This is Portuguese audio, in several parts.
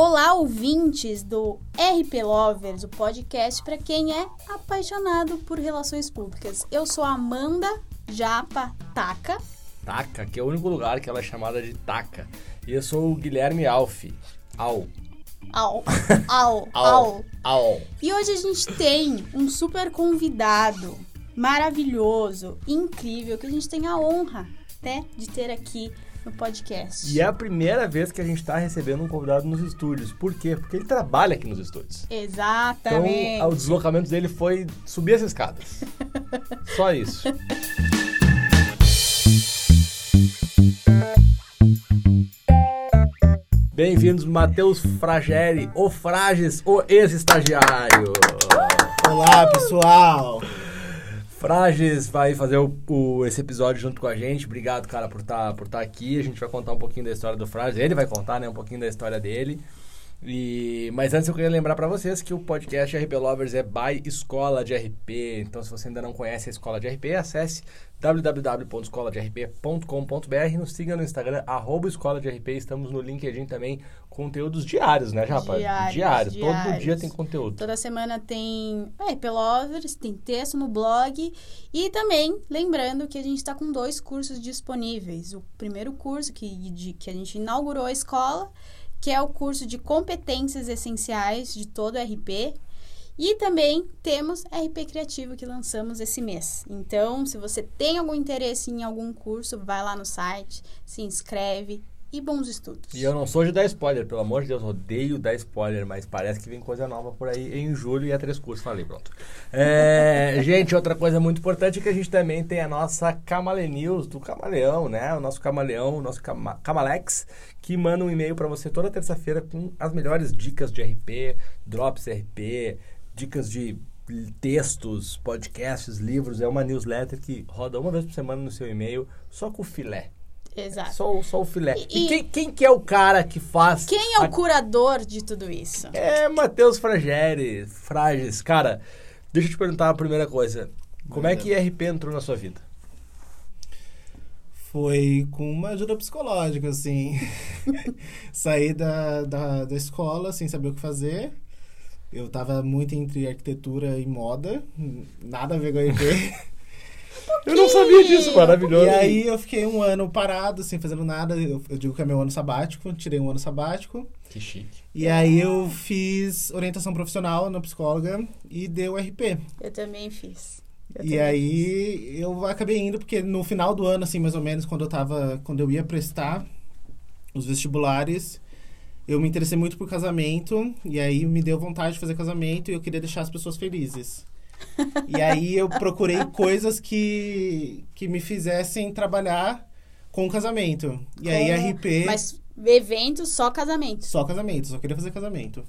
Olá, ouvintes do RP Lovers, o podcast para quem é apaixonado por relações públicas. Eu sou Amanda Japa Taca. Taca, que é o único lugar que ela é chamada de Taca. E eu sou o Guilherme Alfi. Au. Au, au, au. Au. E hoje a gente tem um super convidado maravilhoso, incrível, que a gente tem a honra, né, de ter aqui no podcast. E é a primeira vez que a gente está recebendo um convidado nos estúdios. Por quê? Porque ele trabalha aqui nos estúdios. Exatamente. Então, o deslocamento dele foi subir as escadas. Só isso. Bem-vindos, Matheus Frageri, o Frages, o ex-estagiário. Olá, pessoal! Frages vai fazer o, o- esse episódio junto com a gente. Obrigado, cara, por estar por tá aqui. A gente vai contar um pouquinho da história do Frages. Ele vai contar, né, um pouquinho da história dele. E, mas antes eu queria lembrar para vocês que o podcast RP Lovers é by Escola de RP. Então, se você ainda não conhece a Escola de RP, acesse www.escoladerp.com.br e nos siga no Instagram, arroba Escola de RP. Estamos no LinkedIn também, conteúdos diários, né, Japa? Diários, Todo diários. dia tem conteúdo. Toda semana tem RP Lovers, tem texto no blog e também lembrando que a gente está com dois cursos disponíveis. O primeiro curso que, de- que a gente inaugurou a escola, que é o curso de competências essenciais de todo RP. E também temos RP Criativo que lançamos esse mês. Então, se você tem algum interesse em algum curso, vai lá no site, se inscreve e bons estudos. E eu não sou de dar spoiler, pelo amor de Deus, odeio dar spoiler, mas parece que vem coisa nova por aí em julho e é três cursos, falei, pronto. É, gente, outra coisa muito importante é que a gente também tem a nossa Camale News do Camaleão, né? O nosso Camaleão, o nosso Cama- Camalex, que manda um e-mail pra você toda terça-feira com as melhores dicas de RP, drops RP, dicas de textos, podcasts, livros. É uma newsletter que roda uma vez por semana no seu e-mail, só com filé. Exato. Só, o- só o filé. E, E- quem, quem que é o cara que faz... Quem é o a- curador de tudo isso? É Matheus Frageri, Frages. Cara, deixa eu te perguntar a primeira coisa. Como é Manda. que RP entrou na sua vida? Foi com uma ajuda psicológica, assim. Saí da, da, da escola sem saber o que fazer. Eu tava muito entre arquitetura e moda. Nada a ver com Eu não sabia disso, maravilhoso. e aí eu fiquei um ano parado, sem fazendo nada. Eu, eu digo que é meu ano sabático. Tirei um ano sabático. Que chique. E aí eu fiz orientação profissional na psicóloga e deu RP. Eu também fiz. Eu E também aí eu acabei indo porque no final do ano, assim, mais ou menos, quando eu tava. Quando eu ia prestar os vestibulares, eu me interessei muito por casamento. E aí me deu vontade de fazer casamento e eu queria deixar as pessoas felizes. E aí eu procurei coisas que, que me fizessem trabalhar com casamento. E aí Como- RP. Mas evento só casamento. Só casamento, só queria fazer casamento.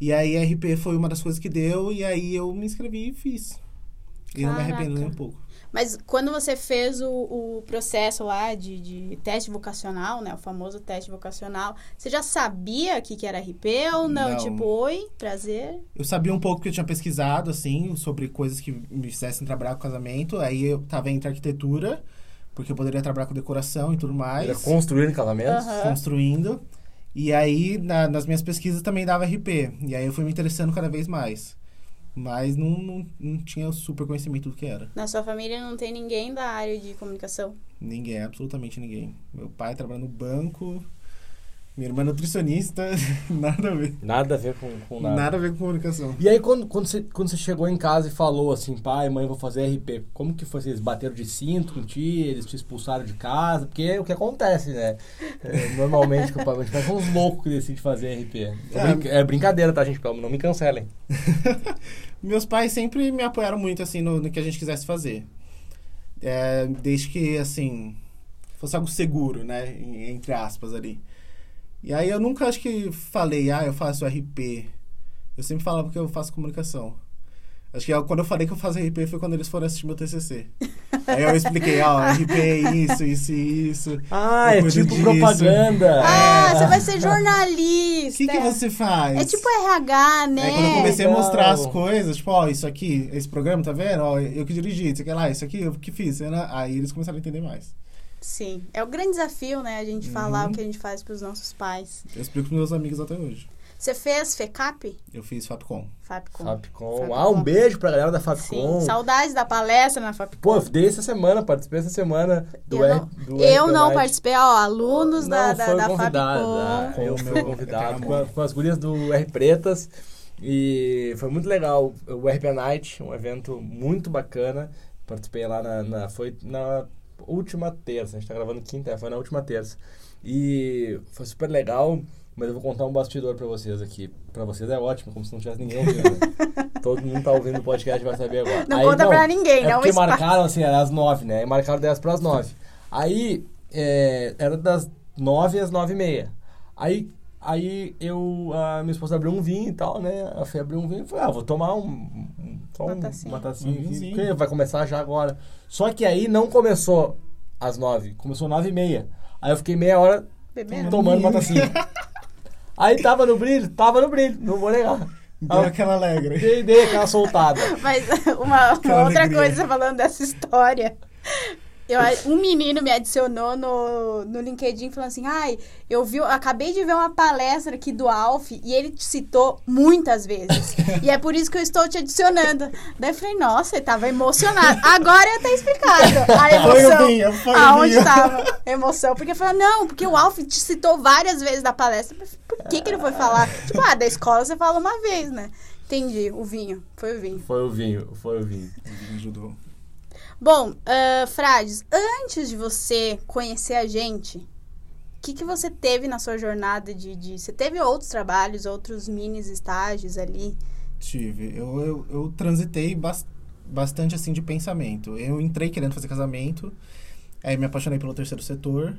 E aí RP foi uma das coisas que deu, e aí eu me inscrevi e fiz. E não me arrependo nem um pouco. Mas quando você fez o, o processo lá de, de teste vocacional, né? O famoso teste vocacional, você já sabia o que, que era RP ou não? Não. Tipo, oi, prazer. Eu sabia um pouco que eu tinha pesquisado, assim, sobre coisas que me fizessem trabalhar com casamento. Aí eu tava entre arquitetura, porque eu poderia trabalhar com decoração e tudo mais. Era construir casamentos? Aham. construindo. E aí, na- nas minhas pesquisas também dava RP. E aí eu fui me interessando cada vez mais. Mas não, não, não tinha super conhecimento do que era. Na sua família não tem ninguém da área de comunicação? Ninguém, absolutamente ninguém. Meu pai trabalha no banco, minha irmã é nutricionista, nada a ver. Nada a ver com, com nada. Nada a ver com comunicação. E aí, quando, quando, você, quando você chegou em casa e falou assim, pai, mãe, vou fazer RP, como que foi? Vocês bateram de cinto com ti, eles te expulsaram de casa? Porque é o que acontece, né? É, normalmente, que o pai- faz uns loucos que decidem fazer RP. É, É. brinca- é brincadeira, tá, gente? Pelo- Não me cancelem. Meus pais sempre me apoiaram muito, assim, no, no que a gente quisesse fazer. É, desde que, assim, fosse algo seguro, né? Entre aspas ali. E aí eu nunca acho que falei, ah, eu faço RP. Eu sempre falava que eu faço comunicação. Acho que eu- quando eu falei que eu faço RP foi quando eles foram assistir meu TCC. Aí eu expliquei, ó, RP é isso, isso e isso. Ah, Eu é tipo disso. propaganda. Ah, É. você vai ser O jornalista. que, que você faz? É tipo RH, né? Aí quando eu comecei a Legal. mostrar as coisas, tipo, ó, isso aqui, esse programa, tá vendo? Ó, eu que dirigi, isso aqui lá, isso aqui eu que fiz. Aí eles começaram a entender mais. Sim. É o grande desafio, né? A gente falar o que a gente faz pros nossos pais. Eu explico pros meus amigos até hoje. Você fez FECAP? Eu fiz Fapcom. Fapcom. Fapcom. Fapcom. Ah, um beijo pra galera da Sim. Fapcom. Saudades da palestra na Fapcom. Pô, eu dei essa semana, participei essa semana do eu R- não, do eu não participei, ó, alunos da, Não, da, foi da convidado, Fapcom. ah, Eu Com o fui meu convidado com, a- com as gurias do R Pretas. E foi muito legal. O RP Night, um evento muito bacana. Participei lá na, na- Foi na última terça. A gente tá gravando quinta, é, foi na última terça. E foi super legal. Mas eu vou contar um bastidor pra vocês aqui. Pra vocês é ótimo, como se não tivesse ninguém ouvindo. Todo mundo tá ouvindo o podcast vai saber agora. Não conta pra ninguém, é não porque espalha. marcaram assim, era às nove, né? E marcaram 10 pras nove. Aí, é, era das nove às nove e meia. Aí, aí eu, a minha esposa abriu um vinho e tal, né? A Fê abriu um vinho e falei, ah, vou tomar um... só Uma um, tacinha. uma tacinha Um vinhozinho. porque vai começar já agora. Só que aí não começou às nove, começou nove e meia. Aí eu fiquei meia hora Bebendo? tomando uma tacinha. Aí tava no brilho, tava no brilho, não vou negar. Deu aquela alegre. Dei, dei aquela soltada. Mas uma, uma outra alegria. coisa falando dessa história. Eu, um menino me adicionou no, no LinkedIn falando assim: ai, eu vi, eu acabei de ver uma palestra aqui do Alf e ele te citou muitas vezes. e é por isso que eu estou te adicionando. Daí eu falei, nossa, ele tava emocionado. Agora tá explicado a Foi o emoção. vinho, foi o Aonde vinho. tava a emoção? Porque falou, não, porque o Alf te citou várias vezes da palestra. Por que, que ele foi falar? Tipo, ah, da escola você fala uma vez, né? Entendi, o vinho. Foi o vinho. Foi o vinho, foi o vinho. O vinho ajudou. Bom, ah, Frades, antes de você conhecer a gente, o que, que você teve na sua jornada de, de- Você teve outros trabalhos, outros mini estágios ali? Tive. Eu, eu, eu transitei bas- bastante assim de pensamento. Eu entrei querendo fazer casamento, aí me apaixonei pelo terceiro setor,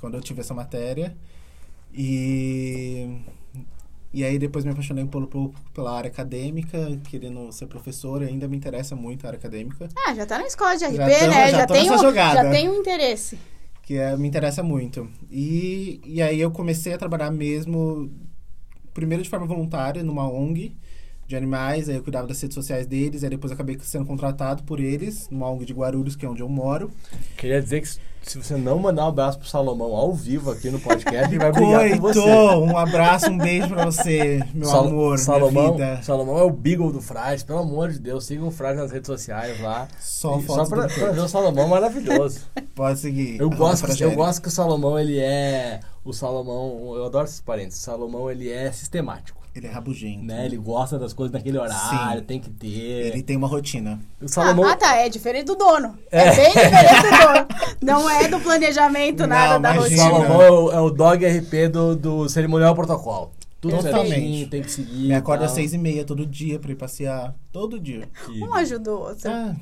quando eu tive essa matéria. E. E aí depois me apaixonei pelo, pelo- pela área acadêmica, querendo ser professor, e ainda me interessa muito a área acadêmica, Ah, já tá na escola de RP, Já tô- né? já Já, tô tem nessa um, jogada. já tem um interesse. que é, me interessa muito. E, e aí eu comecei a trabalhar mesmo, primeiro de forma voluntária, numa ONG de animais, aí eu cuidava das redes sociais deles, aí depois eu acabei sendo contratado por eles, numa ONG de Guarulhos, que é onde eu moro. Queria dizer que se você não mandar um abraço pro Salomão ao vivo aqui no podcast, ele vai brigar com você. Um abraço, um beijo pra você, meu Sal- amor, Salomão. Salomão é o Beagle do Frades, pelo amor de Deus, sigam o Frades nas redes sociais lá. Só fotos pra, pra ver o Salomão maravilhoso. Pode seguir. Eu gosto, eu Fragério. gosto que o Salomão, ele é. O Salomão, eu adoro esses parentes. O Salomão, ele é sistemático. Ele é rabugento. Né? Ele gosta das coisas naquele horário, Sim. tem que ter. Ele tem uma rotina. O Salomão. Ah, ah, tá. É diferente do dono. É, bem diferente do dono. Não é do planejamento, Não, nada da imagina. rotina. Salomão é o, é o dog RP do, do cerimonial protocolo. Tudo Totalmente. certinho, tem que seguir. Me acorda às seis e meia todo dia pra ir passear. Todo dia. Que- Um ajuda o outro. Ah.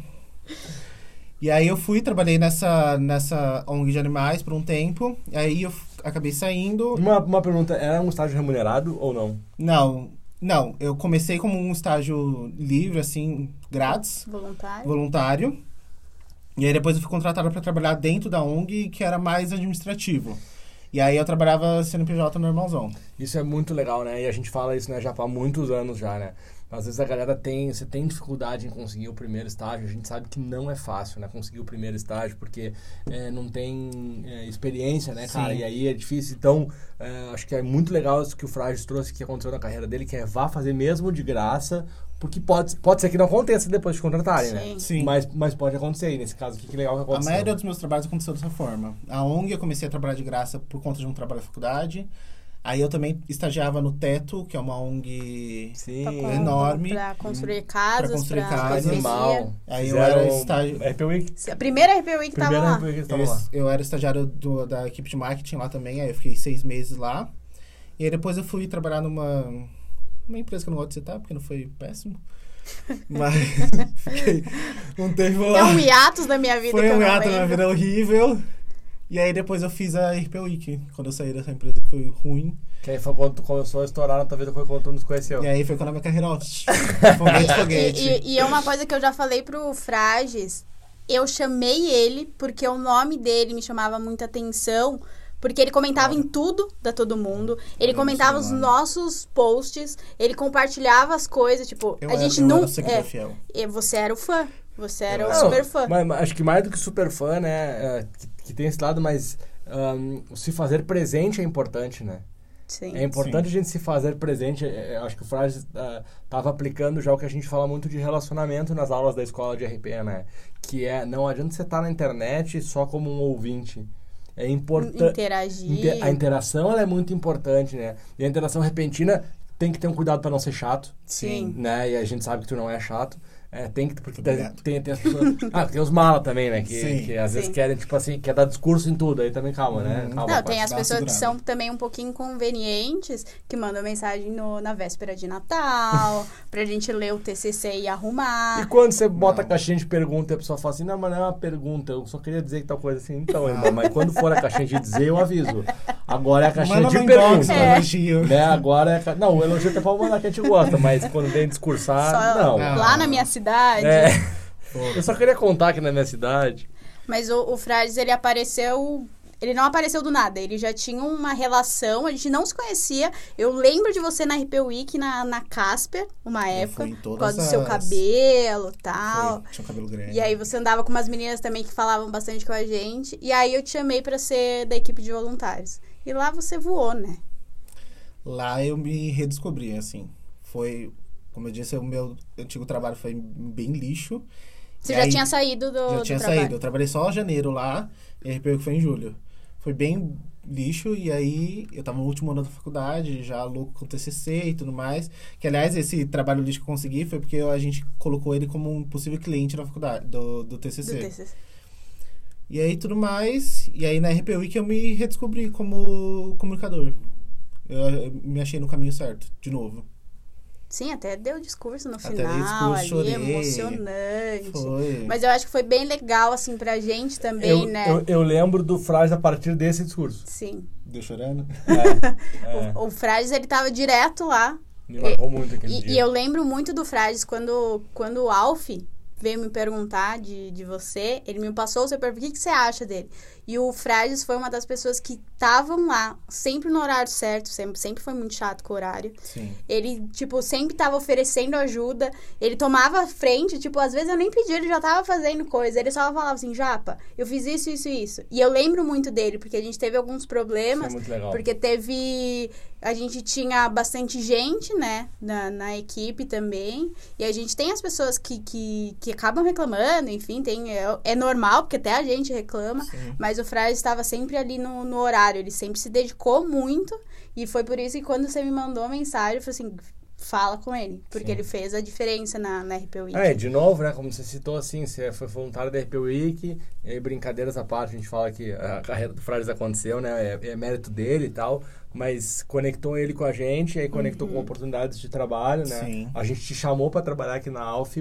E aí eu fui, trabalhei nessa, nessa ONG de animais por um tempo. Aí eu acabei saindo. Uma, uma pergunta, era um estágio remunerado ou não? Não, não. Eu comecei como um estágio livre, assim, grátis, Voluntário. voluntário. E aí depois eu fui contratado para trabalhar dentro da ONG, que era mais administrativo. E aí eu trabalhava CNPJ normalzão. Isso é muito legal, né? E a gente fala isso né, já há muitos anos já, né? Às vezes a galera tem, você tem dificuldade em conseguir o primeiro estágio, a gente sabe que não é fácil, né? Conseguir o primeiro estágio, porque é, não tem é, experiência, né, cara? Sim. E aí é difícil. Então, é, acho que é muito legal isso que o Frages trouxe, que aconteceu na carreira dele, que é vá fazer mesmo de graça, porque pode, pode ser que não aconteça depois de contratarem, né? Sim. Sim. Mas, mas pode acontecer, e nesse caso aqui, que legal que A aconteceu. maioria dos meus trabalhos aconteceu dessa forma. A ONG eu comecei a trabalhar de graça por conta de um trabalho da faculdade. Aí eu também estagiava no Teto, que é uma ONG Sim. Pra, enorme. Pra construir casas, pra, construir casas. anestesia. Animal. Aí eu Fizeram era estágio- RP Week. A primeira RP Week tava Primeira lá. RP Week que Eu, tava lá. eu era estagiário do- da equipe de marketing lá também, aí eu fiquei seis meses lá. E aí depois eu fui trabalhar numa uma empresa que eu não gosto de citar, porque não foi péssimo. Mas fiquei um tempo É lá. um hiatus da minha vida Foi eu um hiato na minha vida horrível. E aí depois eu fiz a RP Week, quando eu saí dessa empresa que foi ruim. Que aí foi quando tu começou a estourar na tua vida, foi quando tu nos conheceu. E aí foi quando a minha carreira, ó, foguete, foguete. E, e- e é uma coisa que eu já falei pro Frages. Eu chamei ele porque o nome dele me chamava muita atenção. Porque ele comentava em tudo da todo mundo. Ele Eu comentava não os nossos posts. Ele compartilhava as coisas. Tipo, Eu a era- gente eu não. era seguidor é, fiel. você era o fã. Você era Eu o era. super fã. Mas, mas acho que mais do que super fã, né? é, que que tem esse lado, mas um, se fazer presente é importante, né? Sim. É importante Sim. a gente se fazer presente. É, é, Acho que o Frade estava aplicando já o que a gente fala muito de relacionamento nas aulas da escola de RP, né? Que é, não adianta você estar na internet só como um ouvinte. É importante. Interagir. A interação ela é muito importante, né? E a interação repentina tem que ter um cuidado para não ser chato, Sim. né? E a gente sabe que tu não é chato. É, tem que, porque tem, tem, tem as pessoas. Ah, tem os malas também, né? Que, Sim. que às vezes Sim. querem, tipo assim, quer dar discurso em tudo. Aí também calma, né? Uhum. Calma, Não, tem as pessoas que são também um pouquinho inconvenientes, que mandam mensagem no- na véspera de Natal, pra gente ler o TCC e E arrumar. quando você bota a Não. caixinha de pergunta e a pessoa fala assim, não, mas não é uma pergunta, eu só queria dizer que tal coisa assim. Então, irmão, mas quando for a caixinha de dizer, eu aviso. Agora é a caixinha Manda de no inbox pergunta. com É. elogio. Né? Agora é. a ca- Não, o elogio até pode mandar que a gente gosta, mas quando vem discursar, Só não. Não. lá na minha cidade. É. Eu só queria contar aqui na minha cidade. Mas o, o Frades, ele apareceu. Ele não apareceu do nada, ele já tinha uma relação, a gente não se conhecia. Eu lembro de você na RP Week, na, na Casper, uma Eu época, por causa do seu cabelo e tal. Foi, tinha um cabelo grande. E aí você andava com umas meninas também que falavam bastante com a gente. E aí eu te chamei pra ser da equipe de voluntários. E lá você voou, né? Lá eu me redescobri, assim. Foi, como eu disse, o meu antigo trabalho foi bem lixo. Você E já aí- tinha saído do, Já do tinha trabalho. saído. Eu trabalhei só em janeiro lá, e a RP que foi em julho. Foi bem lixo, e aí eu tava no último ano da faculdade, já louco com TCC e tudo mais. Que, aliás, esse trabalho lixo que eu consegui foi porque a gente colocou ele como um possível cliente na faculdade, do, do Do TCC. TCC. E aí tudo mais, e aí na RP Week eu me redescobri como comunicador. Eu, eu me achei no caminho certo, de novo. Sim, até deu discurso no Até final, discurso, ali, emocionante. Foi. Mas eu acho que foi bem legal, assim, pra gente também, Eu, né? eu, eu lembro do frase a partir desse discurso. Sim. Deu chorando? É, é, O, o Frades, ele tava direto lá. me marcou muito aquele E, dia. e eu lembro muito do Frades quando, quando o Alf veio me perguntar de, de você, ele me passou o seu perfil, o que, que você acha dele? E o Frades foi uma das pessoas que estavam lá, sempre no horário certo, sempre, sempre foi muito chato com o horário. Sim. Ele, tipo, sempre tava oferecendo ajuda. Ele tomava frente, tipo, às vezes eu nem pedia, ele já tava fazendo coisa. Ele só falava assim, Japa, eu fiz isso, isso e isso. E eu lembro muito dele, porque a gente teve alguns problemas. muito legal. Porque teve. A gente tinha bastante gente, né? Na, na equipe também. E a gente tem as pessoas que, que, que acabam reclamando, enfim, tem, é, é normal, porque até a gente reclama. Sim. Mas o Frade estava sempre ali no, no horário, ele sempre se dedicou muito. E foi por isso que quando você me mandou a mensagem, eu falei assim: fala com ele. Porque Sim. ele fez a diferença na, na RP Week. É, de novo, né? Como você citou, assim, você foi voluntário da RP Week, e aí, brincadeiras à parte, a gente fala que a carreira do Frares aconteceu, né? É, é mérito dele e tal, mas conectou ele com a gente, aí conectou com oportunidades de trabalho, né? Sim. A gente te chamou para trabalhar aqui na Alf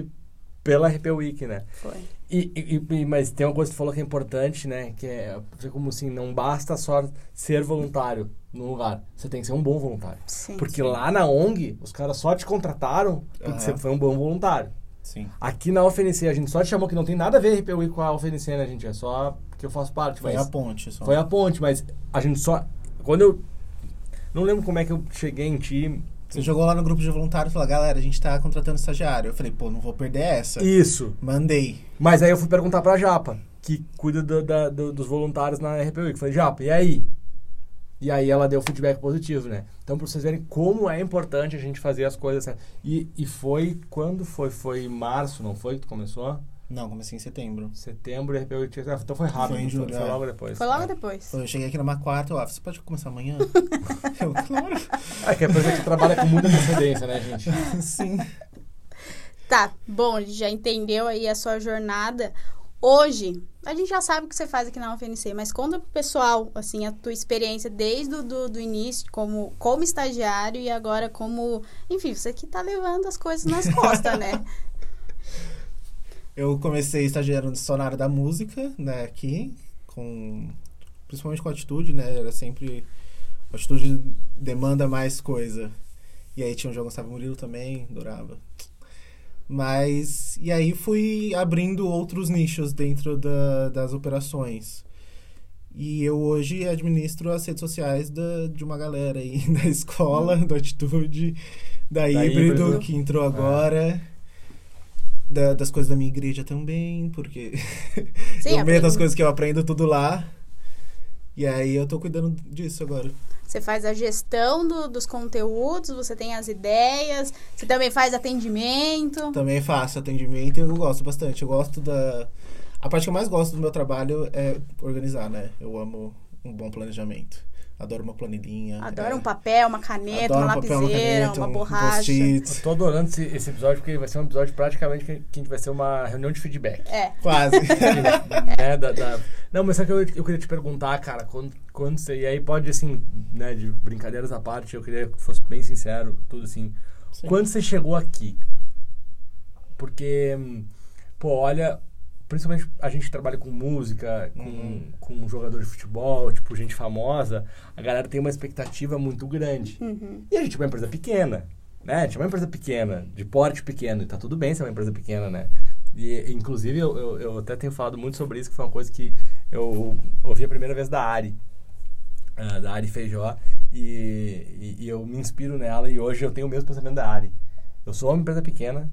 pela RP Week, né? Foi. E, e- e- mas tem uma coisa que você falou que é importante, né? Que é como assim, não basta só ser voluntário no lugar. Você tem que ser um bom voluntário. Sim. Porque lá na ONG, os caras só te contrataram porque Aham. você foi um bom voluntário. Sim. Aqui na UFNC, a gente só te chamou que não tem nada a ver RPUI com a UFNC, né, gente? É só que eu faço parte. Foi mas a ponte só. Foi a ponte, mas a gente só... Quando eu... Não lembro como é que eu cheguei em ti. Você jogou lá no grupo de voluntários e falou, galera, a gente tá contratando estagiário. Eu falei, pô, não vou perder essa. Isso. Mandei. Mas aí eu fui perguntar pra Japa, que cuida do- da- do- dos voluntários na RPUI. Eu falei, Japa, e aí? E aí ela deu feedback positivo, né? Então, pra vocês verem como é importante a gente fazer as coisas certas. E, e foi... Quando foi? Foi em março, não foi que tu começou? Não, comecei em setembro. Setembro, tinha- Então foi rápido. Foi em julho, foi é. logo depois. Foi logo É. depois. Eu cheguei aqui numa quarta, ó, você pode começar amanhã? eu, claro. É que é coisa que trabalha com muita antecedência, né, gente? Sim. Tá, bom, a gente já entendeu aí a sua jornada. Hoje, a gente já sabe o que você faz aqui na UFNC, mas conta pro pessoal, assim, a tua experiência desde o do, do início, como, como estagiário e agora como... Enfim, você que tá levando as coisas nas costas, né? Eu comecei estagiando só na área da música, né, aqui, com principalmente com atitude, né, era sempre atitude demanda mais coisa. E aí tinha o João Gustavo Murilo também, adorava. Mas e aí fui abrindo outros nichos dentro da, das operações. E eu hoje administro as redes sociais da, de uma galera aí da escola, do Atitude, da, Da Híbrido, Híbrido. que entrou agora. Da- das coisas da minha igreja também, porque Sim, no meio das coisas que eu aprendo tudo lá. E aí eu tô cuidando disso agora. Você faz a gestão do- dos conteúdos, você tem as ideias, você também faz atendimento. Também faço atendimento e eu gosto bastante. Eu gosto da. A parte que eu mais gosto do meu trabalho é organizar, né? Eu amo um bom planejamento. Adoro uma planilhinha. Adora é, um papel, uma caneta, adoro uma um papel, uma lapiseira, caneta, uma um borracha. Eu tô adorando esse, esse episódio porque vai ser um episódio praticamente que, que a gente vai ser uma reunião de feedback. É. Quase. né, da- da- Não, mas só que eu, eu queria te perguntar, cara, quando, quando você. E aí pode, assim, né, de brincadeiras à parte, eu queria que fosse bem sincero, tudo assim. Sim. Quando você chegou aqui? Porque, hum, pô, olha, principalmente a gente trabalha com música, com, Uhum. com um jogador de futebol, tipo, gente famosa, a galera tem uma expectativa muito grande. Uhum. E a gente é uma empresa pequena, né? A gente é uma empresa pequena, de porte pequeno, e tá tudo bem ser uma empresa pequena, né? E, inclusive, eu, eu, eu até tenho falado muito sobre isso, que foi uma coisa que eu ouvi a primeira vez da Ari, ah, da Ari Feijó, e, e, e eu me inspiro nela, e hoje eu tenho o mesmo pensamento da Ari. Eu sou uma empresa pequena,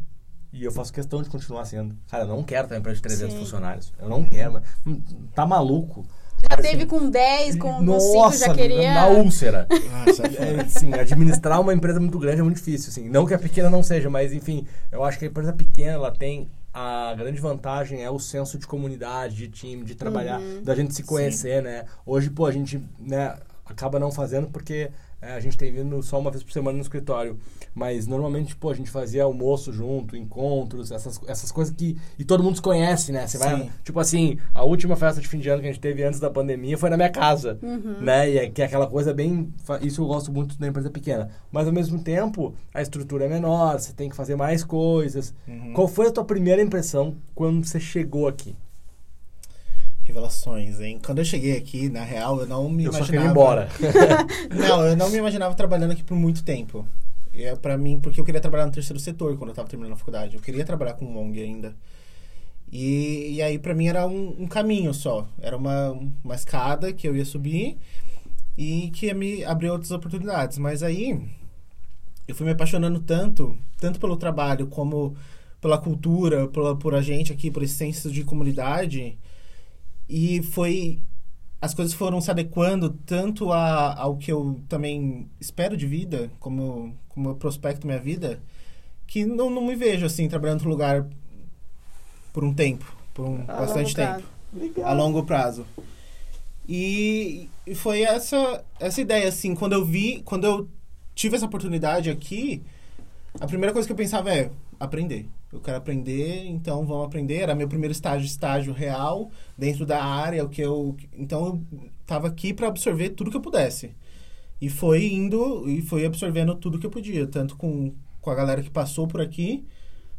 e eu faço questão de continuar sendo. Cara, eu não quero ter uma empresa de 300 Sim. funcionários. Eu não quero. mas, hum, Tá maluco. Já Cara, teve assim, com 10, com, com 5, Nossa, já queria. na úlcera. Ah, sai É, assim, administrar uma empresa muito grande é muito difícil, assim. Não que a pequena não seja, mas enfim, eu acho que a empresa pequena, ela tem a grande vantagem é o senso de comunidade, de time, de trabalhar, Uhum. da gente se conhecer, né? Hoje, pô, a gente, né, acaba não fazendo porque é, a gente tem vindo só uma vez por semana no escritório. Mas normalmente, pô, a gente fazia almoço junto, encontros, essas, essas coisas que. E todo mundo se conhece, né? Você vai. Sim. Tipo assim, a última festa de fim de ano que a gente teve antes da pandemia foi na minha casa. Né? E é, que é aquela coisa bem. Isso eu gosto muito da empresa pequena. Mas ao mesmo tempo, a estrutura é menor, você tem que fazer mais coisas. Uhum. Qual foi a tua primeira impressão quando você chegou aqui? Revelações, hein? Quando eu cheguei aqui, na real, eu não me eu só imaginava. queria ir embora. Não, eu não me imaginava trabalhando aqui por muito tempo. É pra mim, porque eu queria trabalhar no terceiro setor quando eu tava terminando a faculdade. Eu queria trabalhar com ONG ainda. E, e aí, pra mim, era um, um caminho só. Era uma, uma escada que eu ia subir e que ia me abrir outras oportunidades. Mas aí, eu fui me apaixonando tanto, tanto pelo trabalho como pela cultura, pela, por a gente aqui, por esse senso de comunidade. E foi as coisas foram se adequando tanto a, ao que eu também espero de vida, como, como eu prospecto minha vida, que não, não me vejo assim trabalhando outro lugar por um tempo, por um A bastante tempo, a longo prazo. E, e foi essa essa ideia assim, quando eu vi, quando eu tive essa oportunidade aqui, a primeira coisa que eu pensava é aprender. Eu quero aprender, então vamos aprender. Era meu primeiro estágio, estágio real dentro da área, o que eu, então eu tava aqui para absorver tudo que eu pudesse. E foi indo e foi absorvendo tudo que eu podia, tanto com, com a galera que passou por aqui,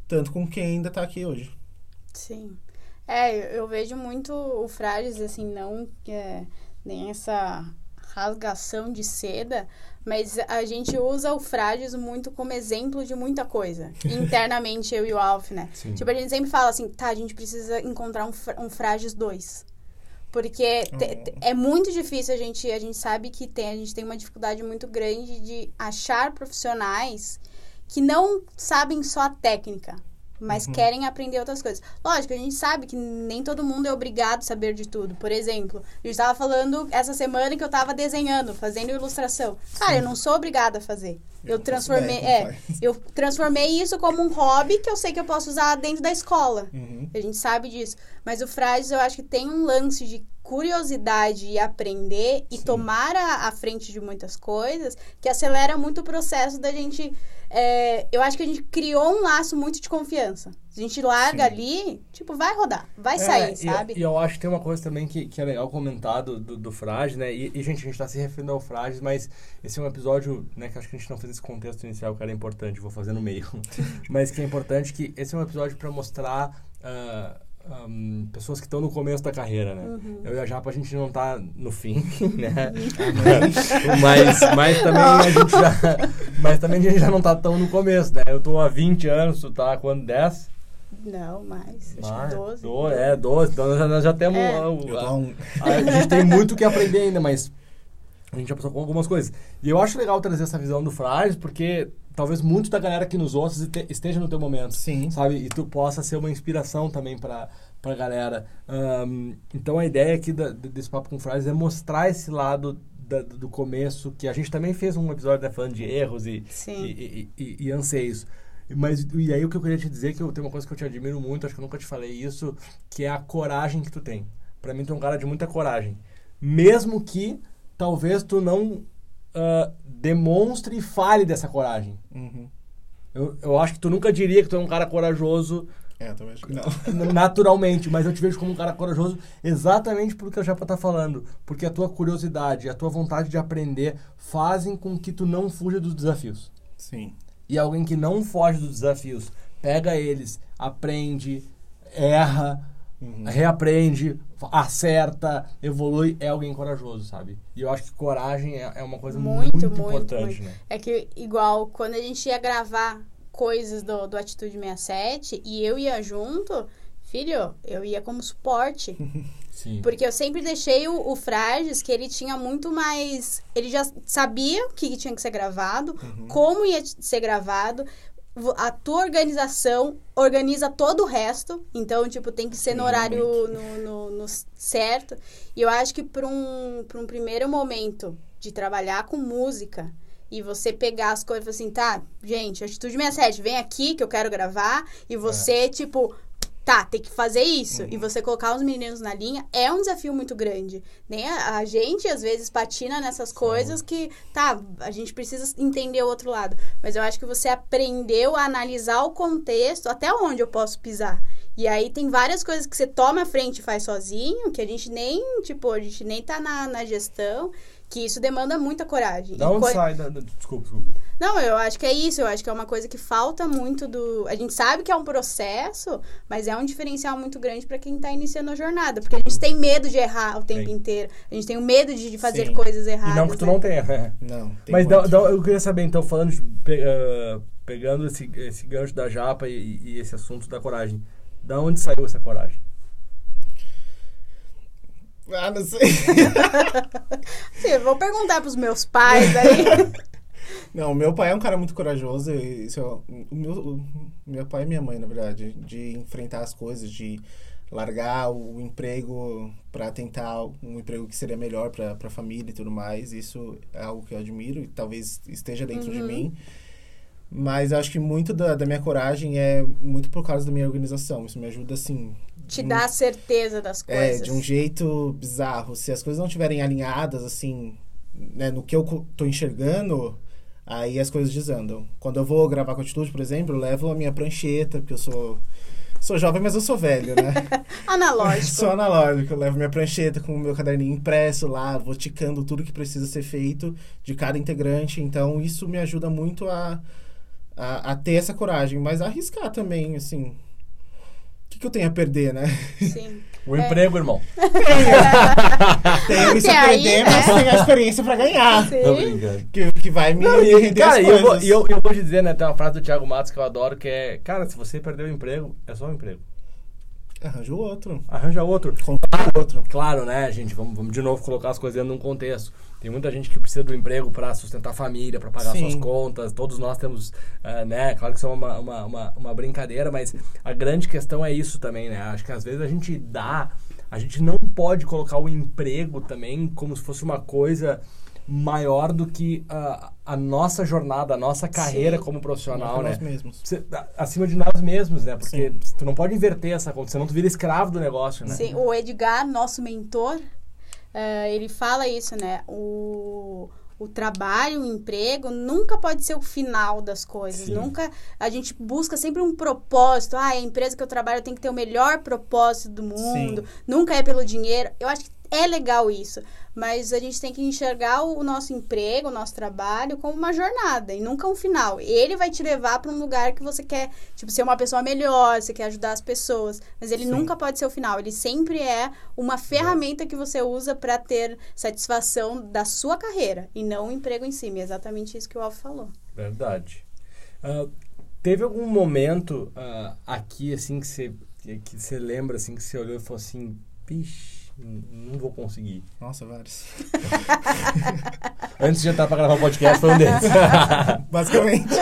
tanto com quem ainda tá aqui hoje. Sim. É, eu, vejo muito o Frages, assim, não é nem essa rasgação de seda, mas a gente usa o Frages muito como exemplo de muita coisa. Internamente, eu e o Alf, né? Sim. Tipo, a gente sempre fala assim, tá, a gente precisa encontrar um, um Frages 2. Porque te- é muito difícil, a gente, a gente sabe que tem, a gente tem uma dificuldade muito grande de achar profissionais que não sabem só a técnica, mas Uhum. querem aprender outras coisas. Lógico, a gente sabe que nem todo mundo é obrigado a saber de tudo. Por exemplo, a gente estava falando essa semana que eu estava desenhando, fazendo ilustração. Cara, eu não sou obrigada a fazer. Eu Eu, transformei, é, eu transformei isso como um hobby que eu sei que eu posso usar dentro da escola. Uhum. A gente sabe disso. Mas o Frases, eu acho que tem um lance de curiosidade e aprender e Sim. tomar a, a frente de muitas coisas que acelera muito o processo da gente. é, eu acho que a gente criou um laço muito de confiança. A gente larga Sim. ali, tipo, vai rodar, vai É, sair, e- sabe? E, eu acho que tem uma coisa também que, que é legal comentar do, do, do Frages, né? E, e, gente, a gente tá se referindo ao Frages, mas esse é um episódio, né, que acho que a gente não fez esse contexto inicial, que era importante, vou fazer no meio. mas que é importante que esse é um episódio para mostrar ah, ahm, pessoas que estão no começo da carreira, né? Uhum. Eu e a Japa, a gente não tá no fim, né? mas, mas também a gente já... Mas também a gente já não tá tão no começo, né? Eu tô há 20 anos, tu tá há quanto? 10? Não, mais. Acho Mais, que 12. do- é, 12. Então nós já, nós já temos. É. a- a- um- a, gente tem muito o que aprender ainda, mas a gente já passou com algumas coisas. E eu acho legal trazer essa visão do Frages, porque talvez muito da galera que nos ouça este- esteja no teu momento. Sim. Sabe? E tu possa ser uma inspiração também pra, pra galera. Ahn, então a ideia aqui da- desse Papo com Frases é mostrar esse lado da- do começo, que a gente também fez um episódio né, falando de erros e, e, e, e- anseios. Mas e aí o que eu queria te dizer, que eu tenho uma coisa que eu te admiro muito, acho que eu nunca te falei isso, que é a coragem que tu tem. Pra mim tu é um cara de muita coragem. Mesmo que talvez tu não ah, demonstre e fale dessa coragem. Uhum. Eu, eu acho que tu nunca diria que tu é um cara corajoso É, também acho que não. naturalmente, mas eu te vejo como um cara corajoso exatamente pelo que a Japa tá falando. Porque a tua curiosidade, a tua vontade de aprender fazem com que tu não fuja dos desafios. Sim. E alguém que não foge dos desafios, pega eles, aprende, erra, Uhum. reaprende, acerta, evolui, é alguém corajoso, sabe? E eu acho que coragem é, é uma coisa muito, Muito, muito, importante, muito. né? É que, igual, quando a gente ia gravar coisas do, do Atitude 67 e eu ia junto, filho, eu ia como suporte. Sim. Porque eu sempre deixei o, o Frages, que ele tinha muito mais. Ele já sabia o que tinha que ser gravado, como ia ser gravado. A tua organização organiza todo o resto. Então, tipo, tem que ser no horário no, no- no certo. E eu acho que para um, pra um primeiro momento de trabalhar com música e você pegar as coisas e falar assim, tá, gente, Atitude 67, vem aqui que eu quero gravar. E você, tipo, tá, tem que fazer isso. E você colocar os meninos na linha é um desafio muito grande. Nem a, a gente, às vezes, patina nessas coisas que, tá, a gente precisa entender o outro lado. Mas eu acho que você aprendeu a analisar o contexto, até onde eu posso pisar. E aí tem várias coisas que você toma a frente e faz sozinho, que a gente nem, tipo, a gente nem tá na, na gestão, que isso demanda muita coragem. Da E onde co- sai? Da, da- desculpa, desculpa. não, eu acho que é isso. Eu acho que é uma coisa que falta muito do. A gente sabe que é um processo, mas é um diferencial muito grande para quem tá iniciando a jornada. Porque a gente tem medo de errar o tempo Tem. inteiro. A gente tem o medo de fazer Sim. coisas E erradas. não que tu né? não tenha, né? Não. tem Mas da- da- eu queria saber, então, falando de, pe- ah, pegando esse, esse gancho da japa e, e esse assunto da coragem, da onde saiu essa coragem? Não sei. Sim, vou perguntar pros meus pais aí. Não, meu pai é um cara muito corajoso. e Isso é, o meu, o meu pai e minha mãe, na verdade, de enfrentar as coisas, de largar o emprego para tentar um emprego que seria melhor para a família e tudo mais. Isso é algo que eu admiro e talvez esteja dentro de Uhum. mim. Mas eu acho que muito da, da minha coragem é muito por causa da minha organização. Isso me ajuda, assim, Te dá a certeza das é, coisas. de um jeito bizarro. Se as coisas não estiverem alinhadas, assim, né, no que eu tô enxergando, aí as coisas desandam. Quando eu vou gravar com atitude, por exemplo, eu levo a minha prancheta, porque eu sou. Sou jovem, mas eu sou velho, né? Analógico. sou analógico. Eu levo minha prancheta com o meu caderninho impresso lá, vou ticando tudo que precisa ser feito de cada integrante. Então, isso me ajuda muito a, a, a ter essa coragem, mas a arriscar também, assim. O que, que eu tenho a perder, né? Sim. O É. emprego, irmão. Tenho isso a aí, perder, né? mas tenho a experiência pra ganhar. Tô Sim. brincando. Que, que vai me Não, e, render cara, as e eu, vou, coisas. eu, eu vou te dizer, né? Tem uma frase do Thiago Matos que eu adoro, que é... Cara, se você perdeu o emprego, é só um emprego. Arranjo outro. Arranja outro. Contrata outro. Claro, né, gente? Vamos, vamos de novo colocar as coisas dentro de um contexto. Tem muita gente que precisa do emprego para sustentar a família, para pagar Sim. suas contas. Todos nós temos, ah, né? Claro que isso é uma, uma, uma, uma brincadeira, mas a grande questão é isso também, né? Acho que às vezes a gente dá, a gente não pode colocar o emprego também como se fosse uma coisa maior do que a, a nossa jornada, a nossa carreira Sim. como profissional, Nós né? mesmos. Você- a- acima de nós mesmos, né? Porque Sim. tu não pode inverter essa conta, senão tu vira escravo do negócio, né? Sim, o Edgar, nosso mentor, eh, ele fala isso, né? O, o trabalho, o emprego nunca pode ser o final das coisas. Sim. Nunca. A gente busca sempre um propósito. Ah, a empresa que eu trabalho tem que ter o melhor propósito do mundo. Sim. Nunca é pelo dinheiro. Eu acho que é legal isso. Mas a gente tem que enxergar o, nosso emprego, o nosso trabalho como uma jornada e nunca um final. Ele vai te levar para um lugar que você quer, tipo, ser uma pessoa melhor, você quer ajudar as pessoas. Mas ele Sim. nunca pode ser o final. Ele sempre é uma ferramenta que você usa para ter satisfação da sua carreira e não o emprego em si. É exatamente isso que o Alf falou. Verdade. Ah, teve algum momento ah, aqui, assim, que você, que você lembra, assim, que você olhou e falou assim, pixe, Não vou conseguir. Nossa, vários. Antes de entrar pra gravar o podcast, foi um deles. Basicamente.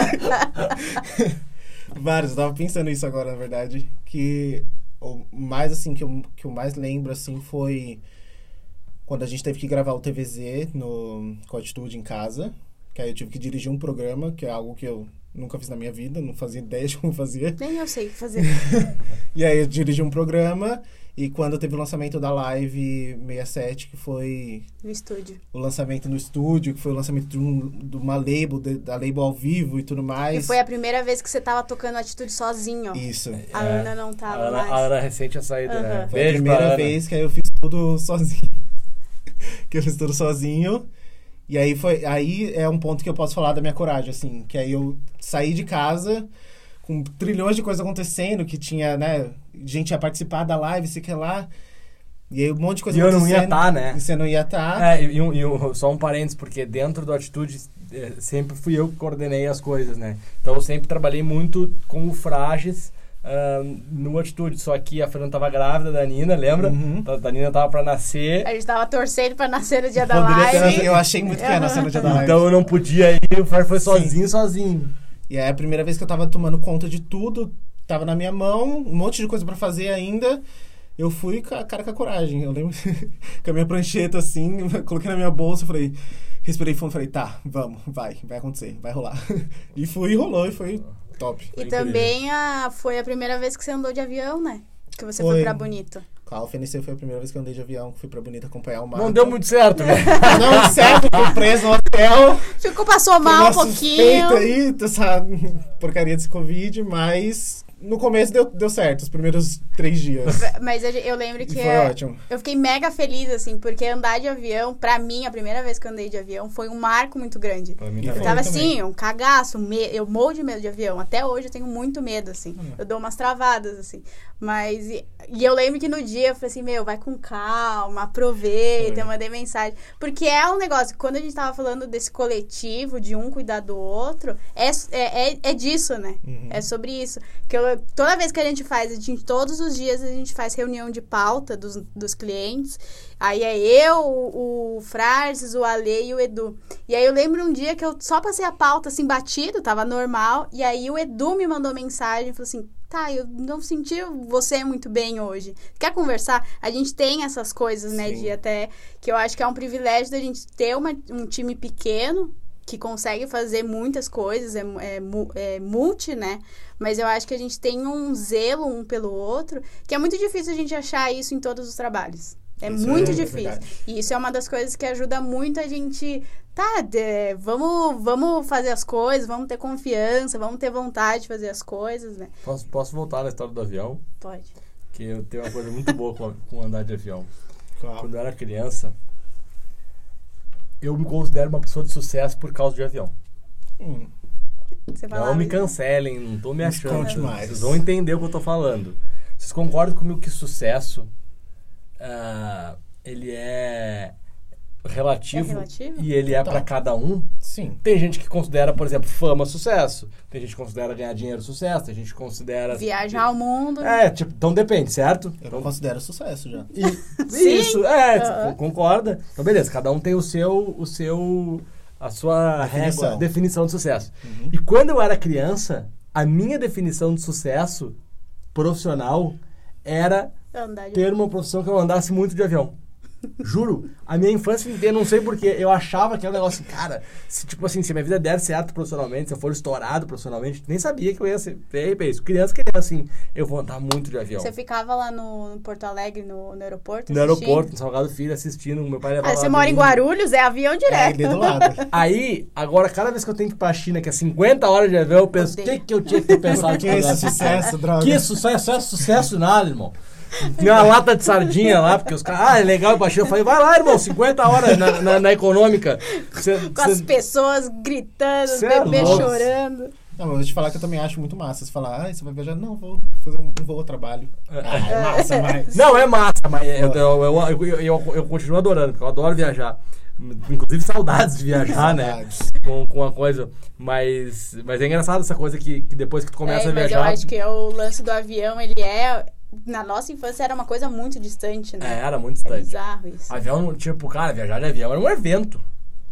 Vários, eu tava pensando nisso agora, na verdade. Que o mais assim, que eu, que eu mais lembro assim foi quando a gente teve que gravar o TVZ no, com a atitude em casa. Que aí eu tive que dirigir um programa, que é algo que eu nunca fiz na minha vida, não fazia ideia de como fazia. Nem eu sei fazer. E aí eu dirigi um programa. E quando teve o lançamento da Live 67, que foi no estúdio. o lançamento no estúdio, que foi o lançamento de, um, de uma label, de- da label ao vivo e tudo E mais. foi a primeira vez que você tava tocando atitude sozinho. Isso. A É. Ana não A tava Ana, mais. a Ana recente tinha saído, né? Aham. Foi a Beijo pra primeira Ana. vez que aí eu fiz tudo sozinho. que eu fiz tudo sozinho. E aí foi. Aí é um ponto que eu posso falar da minha coragem, assim. Que aí eu saí de casa com trilhões de coisas acontecendo, que tinha, né? Gente ia participar da live, sei que lá. E aí um monte de coisa E eu não ia estar, né? E você não ia estar. É, e, um- e um- só um parênteses, porque dentro do Atitude eh, sempre fui eu que coordenei as coisas, né? Então eu sempre trabalhei muito com o Frages ah, no Atitude. Só que a Fernanda tava grávida da Nina, lembra? Uhum. A da Nina tava pra nascer. A gente tava torcendo pra nascer no dia da Poderia ter live. eu achei muito que ia nascer no dia da live. Então eu não podia ir, o Frages foi Sim. sozinho, sozinho. E aí é a primeira vez que eu tava tomando conta de tudo, tava na minha mão, um monte de coisa pra fazer ainda. Eu fui com a cara com a coragem. Eu lembro com a minha prancheta assim, coloquei na minha bolsa, falei, respirei fundo, falei, tá, vamos, vai, vai acontecer, vai rolar. E fui, e rolou, e foi top. E Foi também a, foi a primeira vez que você andou de avião, né? Que você foi, Foi. pra Bonito. Com a FNC foi a primeira vez que eu andei de avião, que fui pra Bonita acompanhar o mar. Não deu muito certo, né? Não, certo, fui preso no hotel. Ficou, passou mal um pouquinho. aí dessa porcaria desse Covid, mas no começo deu, deu certo, os primeiros três dias. Mas eu, eu lembro E que foi é- ótimo. eu fiquei mega feliz, assim, porque andar de avião, pra mim, a primeira vez que eu andei de avião, foi um marco muito grande. Pra mim E Eu tava assim, um cagaço, me- eu morro de medo de avião. Até hoje eu tenho muito medo, assim. Hum. Eu dou umas travadas, assim. Mas. E, e eu lembro que no dia eu falei assim, meu, vai com calma, aproveita, Foi. eu mandei mensagem. Porque é um negócio, quando a gente tava falando desse coletivo, de um cuidar do outro, é, é, é, é disso, né? Uhum. É sobre isso. Que eu- toda vez que a gente faz, a gente, todos os dias a gente faz reunião de pauta dos, dos clientes. Aí é eu, o, o Francis, o Ale e o Edu. E aí eu lembro um dia que eu só passei a pauta assim, batido, tava normal. E aí o Edu me mandou mensagem e falou assim: tá, eu não senti você muito bem hoje. Quer conversar? A gente tem essas coisas, né, Sim. de até. Que eu acho que é um privilégio da gente ter uma, um time pequeno que consegue fazer muitas coisas, é, é, é multi, né? Mas eu acho que a gente tem um zelo um pelo outro, que é muito difícil a gente achar isso em todos os trabalhos. É Isso muito é difícil. verdade. E isso é uma das coisas que ajuda muito a gente. Tá, de- vamos, vamos fazer as coisas, vamos ter confiança, vamos ter vontade de fazer as coisas, né? Posso, posso voltar na história do avião? Pode. Que eu tenho uma coisa muito boa com, com andar de avião. Qual? Quando eu era criança, eu me considero uma pessoa de sucesso por causa de avião. Hum, Você Não me cancelem, não tô me achando. Vocês vão entender o que eu tô falando. Vocês concordam comigo que sucesso ah, ele é relativo, É relativo? e ele é Total. pra cada um? sim. Tem gente que considera, por exemplo, fama sucesso. Tem gente que considera ganhar dinheiro sucesso. Tem gente que considera Viajar ao mundo. É, tipo, então depende, certo? Eu Então, não considero sucesso já. e- Sim. Isso, é, tipo, concorda? Então, beleza, cada um tem o seu, o seu, a sua Definição. régua, definição de sucesso. Uhum. E quando eu era criança, a minha definição de sucesso profissional era ter uma profissão que eu andasse muito de avião. Juro, a minha infância inteira, não sei porquê, eu achava que era um negócio assim, cara, se, tipo assim, se a minha vida der certo profissionalmente, se eu for estourado profissionalmente, nem sabia que eu ia ser, é isso, criança queria assim, eu vou andar muito de avião. Você ficava lá no, no Porto Alegre, no, no aeroporto? No assistindo? aeroporto, no Salgado Filho, assistindo, meu pai levava Ah, você lá mora em. Guarulhos, é avião É direto. ali do lado. Aí, agora, cada vez que eu tenho que ir pra China, que é 50 horas de avião, eu penso, o que, que eu tinha que ter pensado que é esse sucesso, droga? Que sucesso, é sucesso nada, irmão. Tinha uma lata de sardinha lá, porque os caras, ah, é legal pra China. Eu falei, vai lá, irmão, 50 horas na, na, na econômica. Cê, Com as cê- pessoas gritando, os é bebês louco. chorando. Não, mas eu vou te falar que eu também acho muito massa. Você falar, ah, você vai viajar? Não, vou fazer um, um voo a trabalho. Ah, é massa, mas... Não, é massa, mas eu, eu, eu, eu, eu- continuo adorando, porque eu adoro viajar. Inclusive saudades de viajar, né? Saudades. Com, com uma coisa. Mas, mas é engraçado essa coisa que, que depois que tu começa é, a mas viajar. eu acho que é o lance do avião, ele é, na nossa infância era uma coisa muito distante, É, né? era muito É distante. bizarro isso. Avião, tipo, cara, viajar de avião era um evento.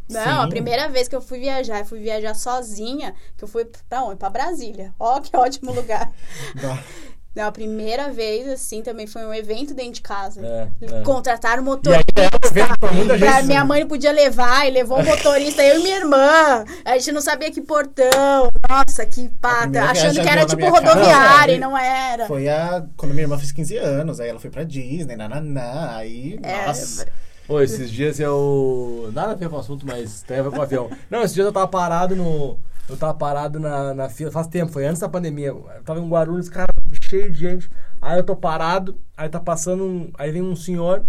Não, a Sim. primeira vez que eu fui viajar, eu fui viajar sozinha, que eu fui pra onde? Pra Brasília. Ó, que ótimo lugar. Não, a primeira vez, assim, também foi um evento dentro de casa. É, é. Contrataram E um aí motorista. era um evento pra muita gente. Pra minha mãe não podia levar, e levou um motorista, eu e minha irmã. A gente não sabia que portão. Nossa, que pata. Achando que era tipo rodoviária e Não, não era. Foi a. Quando minha irmã fez 15 anos, aí ela foi pra Disney, nananá, aí. É, nossa. Pô, esses dias eu. Nada a ver com o assunto, mas tem a ver com o avião. Não, esses dias eu tava parado no. Eu tava parado na, na fila, faz tempo, foi antes da pandemia. Eu tava em Guarulhos, cara, cheio de gente. Aí eu tô parado, aí tá passando um. Aí vem um senhor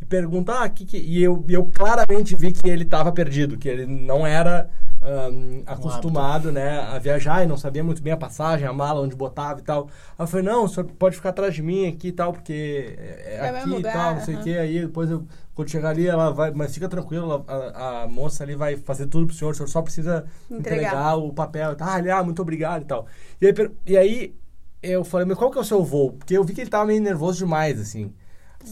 e pergunta, ah, que que. E eu, eu claramente vi que ele tava perdido, que ele não era ahn, acostumado, né, a viajar e não sabia muito bem a passagem, a mala, onde botava e tal. Aí eu falei, não, o senhor pode ficar atrás de mim aqui e tal, porque é, É o aqui e tal, não sei o aham. que. Aí depois eu, quando chegar ali, ela vai, mas fica tranquilo, a, a moça ali vai fazer tudo pro senhor, o senhor só precisa entregar, Entregar. o papel. Ah, ele, ah, muito obrigado e tal. E aí, e aí eu falei, mas qual que é o seu voo? Porque eu vi que ele tava meio nervoso demais, assim.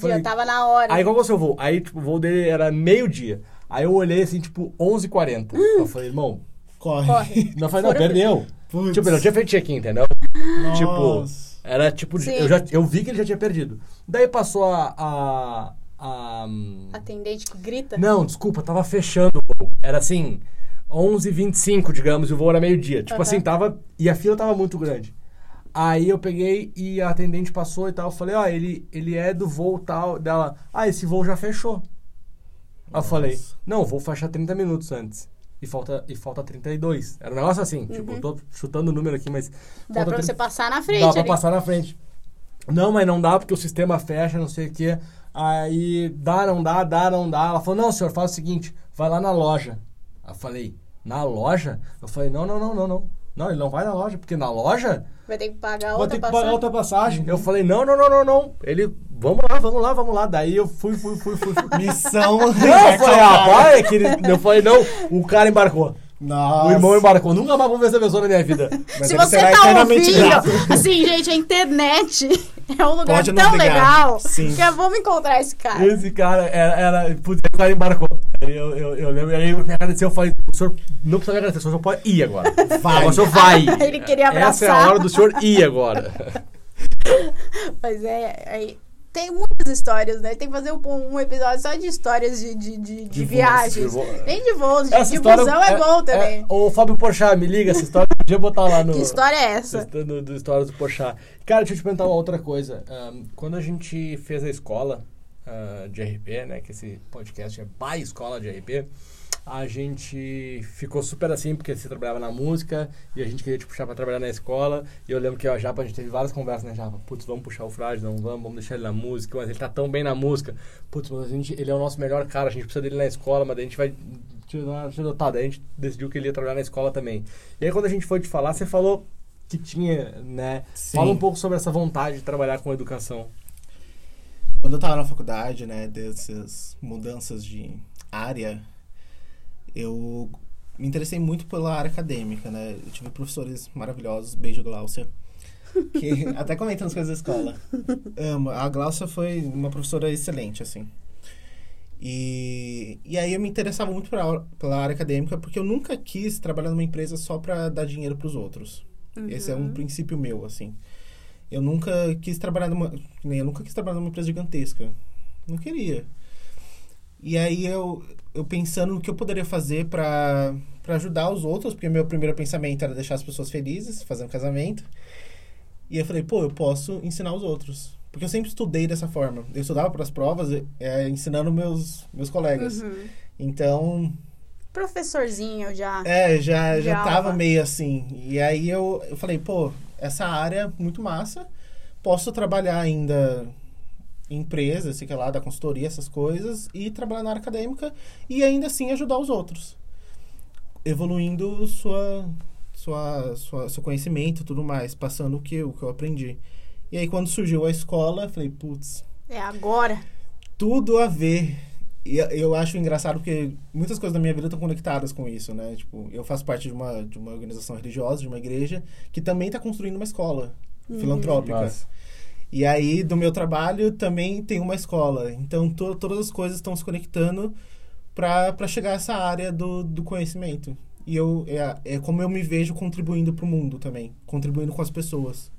Falei, Já tava na hora. Aí qual que é o seu voo? Aí, tipo, o voo dele era meio-dia. Aí eu olhei assim, tipo, 11h40. Eu falei, irmão, Corre. Corre. não, eu falei, não, perdeu. Putz. Tipo, ele não tinha feito check-in, entendeu? Tipo, Nossa. era tipo, de- Sim. eu, já, eu vi que ele já tinha perdido. Daí passou a. a, a- Atendente que grita. Não, desculpa, tava fechando o voo. Era assim, 11h25, digamos, e o voo era meio-dia. Tipo Aham. assim, tava. E a fila tava muito grande. Aí eu peguei e a atendente passou e tal. Eu falei, ó, ele, ele é do voo tal. Dela, ah, esse voo já fechou. Aí eu falei, não, o voo fecha 30 minutos antes. E falta, e falta 32. Era um negócio assim, tipo, eu tô chutando o número aqui, mas. Dá pra 30 você passar na frente Dá pra ali. passar na frente. Não, mas não dá porque o sistema fecha, não sei o quê. Aí dá, não dá, dá, não dá. Ela falou, não, senhor, faz o seguinte, vai lá na loja. Eu falei, na loja? Eu falei, não, não, não, não, não. Não, ele não vai na loja, porque na loja Vai ter que pagar vai outra ter que passagem. pagar outra passagem. Eu falei, não, não, não, não, não. Ele, vamos lá, vamos lá, vamos lá. Daí eu fui, fui, fui, fui. fui. Missão. Não, eu falei, ah, que ele- Eu falei, não, o cara embarcou. Nossa. O irmão embarcou. Nunca mais vou ver essa pessoa na minha vida. Mas Se você tá ouvindo, assim, gente, a internet é um lugar Pode tão legal Sim. que eu vou me encontrar esse cara. Esse cara era. era putz, o cara embarcou. Aí Eu, eu, eu lembro, aí me agradeceu, eu falei, o senhor não precisa me agradecer, o senhor pode ir agora. Vai. Agora o senhor vai. Ele queria Essa é a abraçar. hora do senhor ir agora. Mas é, aí tem muitas histórias, né? Tem que fazer um, um episódio só de histórias de, de, de, de voos, viagens. de vo- Nem de voos, de, Essa de busão é, bom também. Ô, Fábio Porchat, me liga, essa história podia botar lá no. Que história é essa? Do, do Histórias do Porchat. Cara, deixa eu te perguntar uma outra coisa. Ahn, quando a gente fez a escola ah, de RP, né? Que esse podcast é by escola de RP. A gente ficou super assim, porque você trabalhava na música e a gente queria te puxar pra trabalhar na escola. E eu lembro que a Japa, a gente teve várias conversas, né, Japa? Putz, vamos puxar o Frade, não vamos, vamos deixar ele na música, mas ele tá tão bem na música. Putz, mas a gente, ele é o nosso melhor cara, a gente precisa dele na escola, mas daí a gente vai te adotar. Daí a gente decidiu que ele ia trabalhar na escola também. E aí quando a gente foi te falar, você falou que tinha, né? Sim. Fala um pouco sobre essa vontade de trabalhar com educação. Quando eu tava na faculdade, né, dessas mudanças de área, eu me interessei muito pela área acadêmica, né? Eu tive professores maravilhosos, beijo Gláucia, que até comentam as coisas da escola. Amo. A Gláucia foi uma professora excelente, assim. E, e aí eu me interessava muito pela, pela área acadêmica porque eu nunca quis trabalhar numa empresa só para dar dinheiro para os outros. Esse é um princípio meu, assim. Eu nunca quis trabalhar numa. Nem eu nunca quis trabalhar numa empresa gigantesca. Não queria. E aí eu, eu pensando no que eu poderia fazer pra pra ajudar os outros, porque meu primeiro pensamento era deixar as pessoas felizes, fazer um casamento. E eu falei, pô, eu posso ensinar os outros. Porque eu sempre estudei dessa forma. Eu estudava para as provas, é, ensinando meus, meus colegas. Uhum. Então, Professorzinho já. é, já, já tava meio assim. E aí eu, eu falei, pô, essa área é muito massa. Posso trabalhar ainda empresa, sei que lá, da consultoria, essas coisas, e trabalhar na área acadêmica e ainda assim ajudar os outros. Evoluindo sua, sua, sua, seu conhecimento e tudo mais, passando o que, eu- o que eu aprendi. E aí quando surgiu a escola, eu falei, putz, É agora. tudo a ver. E eu acho engraçado porque muitas coisas da minha vida estão conectadas com isso, né? Tipo, eu faço parte de uma, de uma organização religiosa, de uma igreja, que também está construindo uma escola filantrópica. Mas, E aí, do meu trabalho, também tem uma escola. Então, to todas as coisas estão se conectando para chegar a essa área do, do conhecimento. E eu, é, é como eu me vejo contribuindo para o mundo também, contribuindo com as pessoas.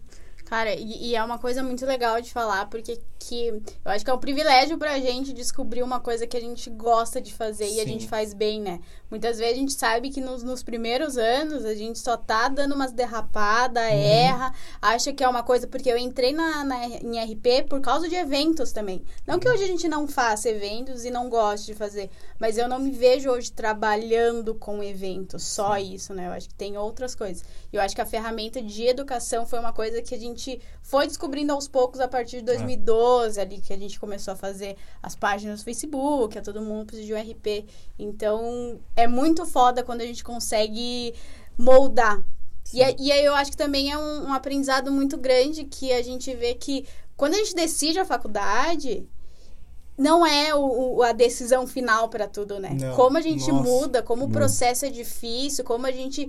Cara, e, e, é uma coisa muito legal de falar, porque que eu acho que é um privilégio pra gente descobrir uma coisa que a gente gosta de fazer Sim. e a gente faz bem, né? Muitas vezes a gente sabe que nos, nos primeiros anos a gente só tá dando umas derrapadas, uhum. erra, acha que é uma coisa. Porque eu entrei na, na, em RP por causa de eventos também. Não que hoje a gente não faça eventos e não goste de fazer, mas eu não me vejo hoje trabalhando com eventos, só isso, né? Eu acho que tem outras coisas. E eu acho que a ferramenta de educação foi uma coisa que a gente foi descobrindo aos poucos a partir de 2012, é. ali que a gente começou a fazer as páginas no Facebook, a todo mundo precisa de um RP. Então, é muito foda quando a gente consegue moldar. E, e aí eu acho que também é um, um aprendizado muito grande que a gente vê que quando a gente decide a faculdade, não é o, o, a decisão final para tudo, né? Não. Como a gente Nossa. muda, como o processo é difícil, como a gente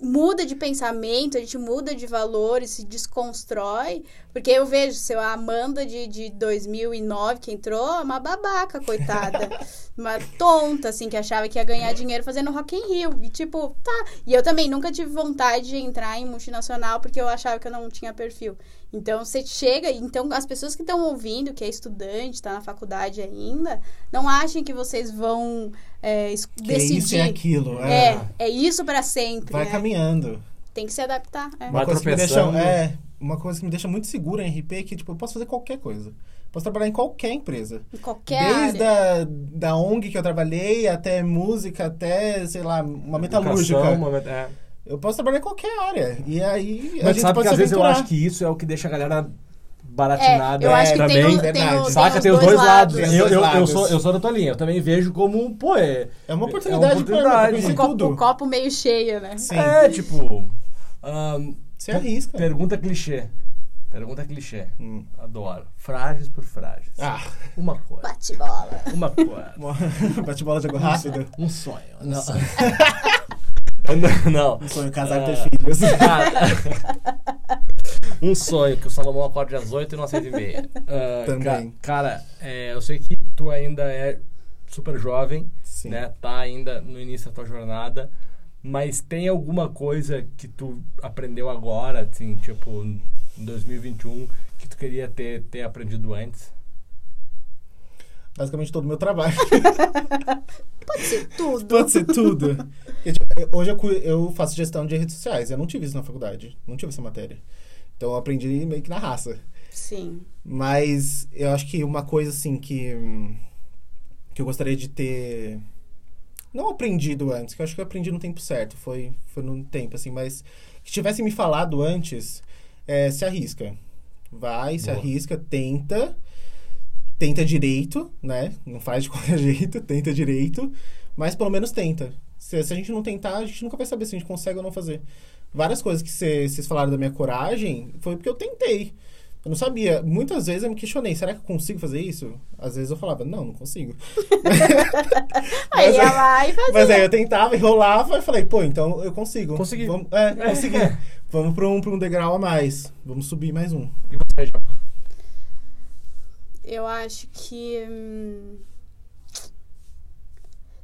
muda de pensamento, a gente muda de valores, se desconstrói. Porque eu vejo, seu a Amanda de, de 2009 que entrou, uma babaca, coitada. uma tonta, assim, que achava que ia ganhar dinheiro fazendo Rock in Rio. E tipo, tá. E eu também nunca tive vontade de entrar em multinacional porque eu achava que eu não tinha perfil. Então, você chega... Então, as pessoas que estão ouvindo, que é estudante, está na faculdade ainda, não achem que vocês vão é, que decidir. É isso e aquilo. É, é, é isso para sempre. Vai né? caminhando. Tem que se adaptar. É. Uma, coisa que me deixa, é, uma coisa que me deixa muito segura em RP é que, tipo, eu posso fazer qualquer coisa. Posso trabalhar em qualquer empresa. Em qualquer Desde área. A, da ONG que eu trabalhei, até música, até, sei lá, uma metalúrgica. Uma, é. Eu posso trabalhar em qualquer área. E aí Mas a gente sabe pode que às vezes eu acho que isso é o que deixa a galera baratinada é, eu acho que também. Tem o, tem o, Saca, tem, tem os dois lados. lados. Eu, eu, eu, sou, eu sou da tua linha. Eu também vejo como, pô, é. É uma oportunidade, é uma oportunidade. Pra, pra tudo. O copo meio cheio, né? Sim. É, tipo. Um, Você arrisca. Pergunta clichê. Pergunta clichê. Hum. Adoro. Frágeis por frágeis. Ah. Uma coisa. Bate bola. Uma coisa. Bate bola de água rápido. Um sonho. Um não. sonho. não. Um sonho casar e ter ah. filhos. Um sonho que o Salomão acorde às 8 e não às 7 e meia. Uh, Também. Ca cara, é, eu sei que tu ainda é super jovem, Sim. né? Tá ainda no início da tua jornada. Mas tem alguma coisa que tu aprendeu agora, assim, tipo, em 2021, que tu queria ter, ter aprendido antes? Basicamente todo o meu trabalho. Pode ser tudo. Pode ser tudo. Tipo, hoje eu, eu faço gestão de redes sociais. Eu não tive isso na faculdade. Não tive essa matéria. Então eu aprendi meio que na raça. Sim. Mas eu acho que uma coisa assim que que eu gostaria de ter não aprendido antes, que eu acho que eu aprendi no tempo certo, foi foi no tempo assim, mas que tivesse me falado antes, é, se arrisca. Vai, Boa. se arrisca, tenta, tenta direito, né? Não faz de qualquer jeito, tenta direito, mas pelo menos tenta. Se, se a gente não tentar, a gente nunca vai saber se a gente consegue ou não fazer várias coisas que vocês falaram da minha coragem foi porque eu tentei. Eu não sabia. Muitas vezes eu me questionei, será que eu consigo fazer isso? Às vezes eu falava, não, não consigo. aí ia lá e fazia. Mas aí eu tentava, enrolava e falei, pô, então eu consigo. Consegui. Vamos, é, consegui. Vamos para um, pra um degrau a mais. Vamos subir mais um. E você, Japa? Eu acho que... Hum,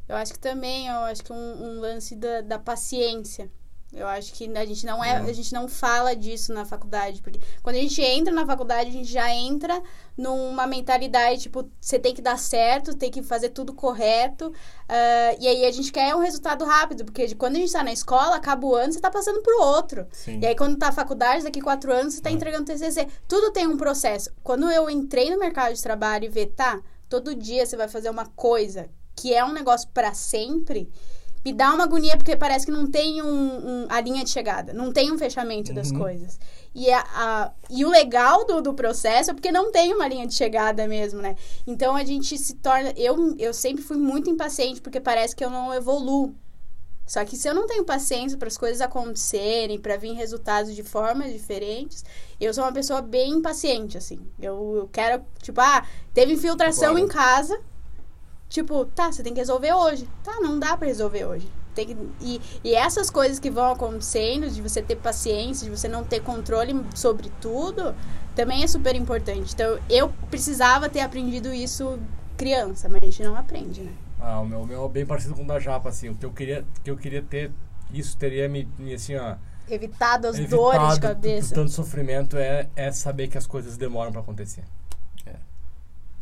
eu acho que também, eu acho que um, um lance da, da paciência. Eu acho que a gente não é, a gente não fala disso na faculdade, porque quando a gente entra na faculdade, a gente já entra numa mentalidade, tipo, você tem que dar certo, tem que fazer tudo correto. Uh, e aí a gente quer um resultado rápido, porque quando a gente tá na escola, acaba o ano, você tá passando pro outro. Sim. E aí quando tá na faculdade, daqui quatro anos, você tá é. entregando TCC. Tudo tem um processo. Quando eu entrei no mercado de trabalho e ver, tá, todo dia você vai fazer uma coisa que é um negócio para sempre me dá uma agonia porque parece que não tem um, um, a linha de chegada, não tem um fechamento uhum. das coisas. E, a, a, e o legal do, do processo é porque não tem uma linha de chegada mesmo, né? Então a gente se torna. Eu, eu sempre fui muito impaciente porque parece que eu não evoluo. Só que se eu não tenho paciência para as coisas acontecerem, para vir resultados de formas diferentes, eu sou uma pessoa bem impaciente, assim. Eu, eu quero, tipo, ah, teve infiltração em casa Tipo, tá, você tem que resolver hoje. Tá, não dá para resolver hoje. tem que, e, e essas coisas que vão acontecendo, de você ter paciência, de você não ter controle sobre tudo, também é super importante. Então, eu precisava ter aprendido isso criança, mas a gente não aprende, né? Ah, o meu, o meu é bem parecido com o da Japa, assim. O que eu queria, que eu queria ter, isso teria me, me assim, ó... Evitado as evitado dores de cabeça. Tanto sofrimento é, é saber que as coisas demoram pra acontecer.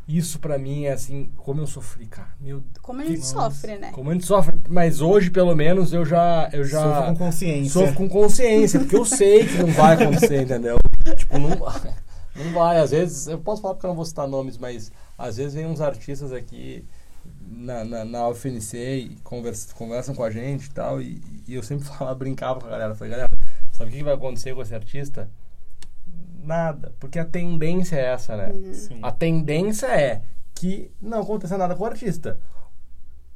Isso pra mim é assim, como eu sofri, cara. Meu Deus. Como a gente sofre, né? Como a gente sofre, mas hoje pelo menos eu já eu já Sofro com consciência. sofro com consciência, porque eu sei que não vai acontecer, entendeu? Tipo, não vai. Não vai, às vezes, eu posso falar porque eu não vou citar nomes, mas às vezes vem uns artistas aqui na, na, na UFNC e conversa, conversam com a gente e tal, e, e eu sempre falava, brincava com a galera, falei, galera, sabe o que vai acontecer com esse artista? Nada, porque a tendência é essa, né? Sim. A tendência é que não aconteça nada com o artista.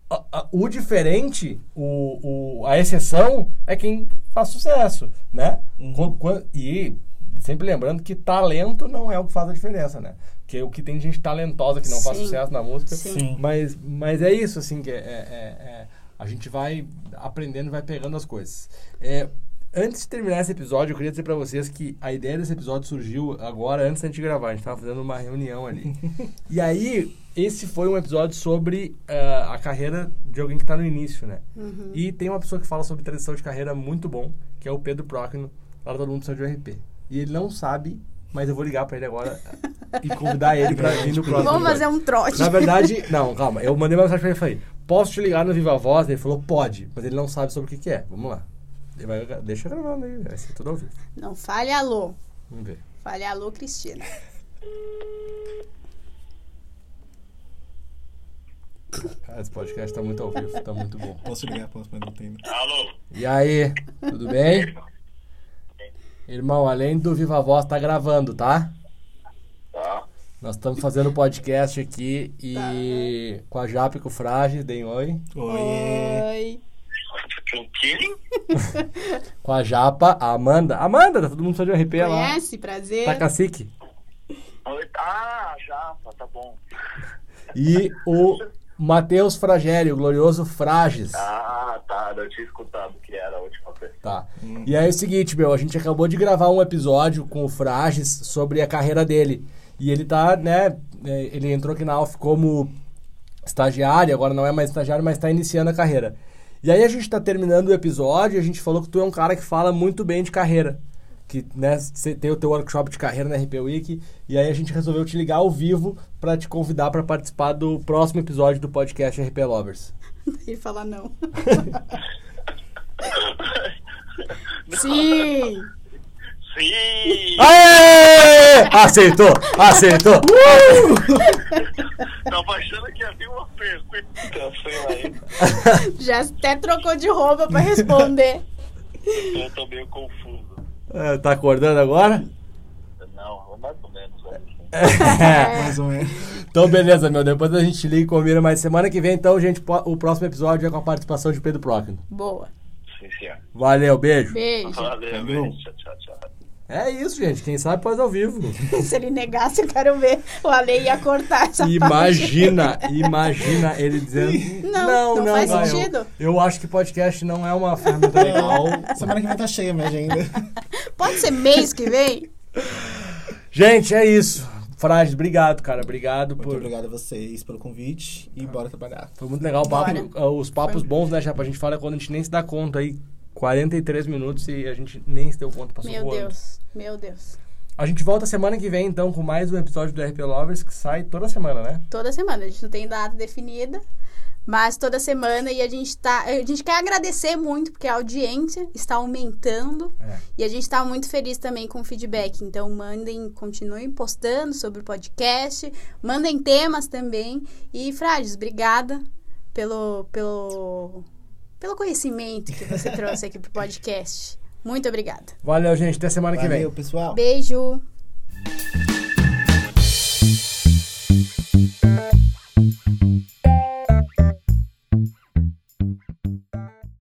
A- a- o diferente, o, o- a exceção é quem faz sucesso, né? Uhum. E sempre lembrando que talento não é o que faz a diferença, né? Porque o que tem gente talentosa que não faz Sim. sucesso na música. Sim. Sim. Mas, mas é isso, assim, que é, é- é- a gente vai aprendendo e vai pegando as coisas. É, antes de terminar esse episódio, eu queria dizer pra vocês que a ideia desse episódio surgiu agora, antes da gente gravar. A gente tava fazendo uma reunião ali. e aí, esse foi um episódio sobre ah, a carreira de alguém que tá no início, né? Uhum. E tem uma pessoa que fala sobre transição de carreira muito bom, que é o Pedro Procno, lá do Mundo Precisa de RP. E ele não sabe, mas eu vou ligar pra ele agora e convidar ele pra vir no próximo Vamos fazer um trote. Na verdade, não, calma. Eu mandei uma mensagem pra ele e falei: Posso te ligar no Viva Voz? Ele falou: Pode, mas ele não sabe sobre o que, que é. Vamos lá. Vai, deixa gravando aí, vai ser tudo ao vivo. Não fale alô. Vamos ver. Fale alô, Cristina. Cara, esse podcast tá muito ao vivo, tá muito bom. Posso ligar, posso, mas não tem. Alô? E aí, tudo bem? Irmão, além do Viva Voz, tá gravando, tá? Tá. Nós estamos fazendo podcast aqui e com a Japa e com o Frage, deem oi. Oi. Oi. Com quem? Com a Japa, a Amanda. Amanda, tá todo mundo só de RP lá. Conhece? Prazer. Tá cacique. Oi. Ah, Japa, tá bom. E o Matheus Fragério, o glorioso Frages. Ah, tá. Eu tinha escutado que era a última vez. Tá. E aí é o seguinte, meu, a gente acabou de gravar um episódio com o Frages sobre a carreira dele. E ele tá, né, é, ele entrou aqui na Alf como estagiário, agora não é mais estagiário, mas tá iniciando a carreira. E aí a gente tá terminando o episódio e a gente falou que tu é um cara que fala muito bem de carreira. Que, né, você tem o teu workshop de carreira na RP Week. E aí a gente resolveu te ligar ao vivo pra te convidar pra participar do próximo episódio do podcast RP Lovers. Ele fala não. Sim. Sim! Aê! Aceitou! Aceitou! Tava achando que havia uma pergunta. Sei lá, hein? Já até trocou de roupa pra responder. Eu tô meio confuso. É, tá acordando agora? Não, mais ou menos. né? Mais ou menos. Então, beleza, meu. Depois a gente liga e combina. Mas semana que vem, então, gente, o próximo episódio é com a participação de Pedro Procno. Boa. Sim, senhor. Valeu, beijo. Beijo. Valeu, Valeu. beijo. Tchau, tchau, tchau. É isso, gente. Quem sabe faz ao vivo. Se ele negasse, eu quero ver. O Ale ia cortar essa Imagina, imagina ele dizendo. Não, não faz vai, eu- sentido. Eu, acho que podcast não é uma ferramenta legal. Semana que vem tá cheia minha agenda. parte. Pode ser mês que vem? gente, é isso. Frages, obrigado, cara. Obrigado Muito por. obrigado a vocês pelo convite e bora trabalhar. Foi muito legal o papo. Bora. ah, Os papos bons, né, Chapa? A gente fala quando a gente nem se dá conta aí. 43 minutos e a gente nem se deu conta, passou Meu voando. Deus. Meu Deus. A gente volta semana que vem, então, com mais um episódio do RP Lovers, que sai toda semana, né? Toda semana. A gente não tem data definida. Mas toda semana e a gente tá. A gente quer agradecer muito, porque a audiência está aumentando. É. E a gente está muito feliz também com o feedback. Então, mandem, continuem postando sobre o podcast. Mandem temas também. E, Frages, obrigada pelo, pelo, pelo conhecimento que você trouxe aqui pro podcast. Muito obrigada. Valeu, gente. Até semana Valeu, que vem. Valeu, pessoal. Beijo. Thank you.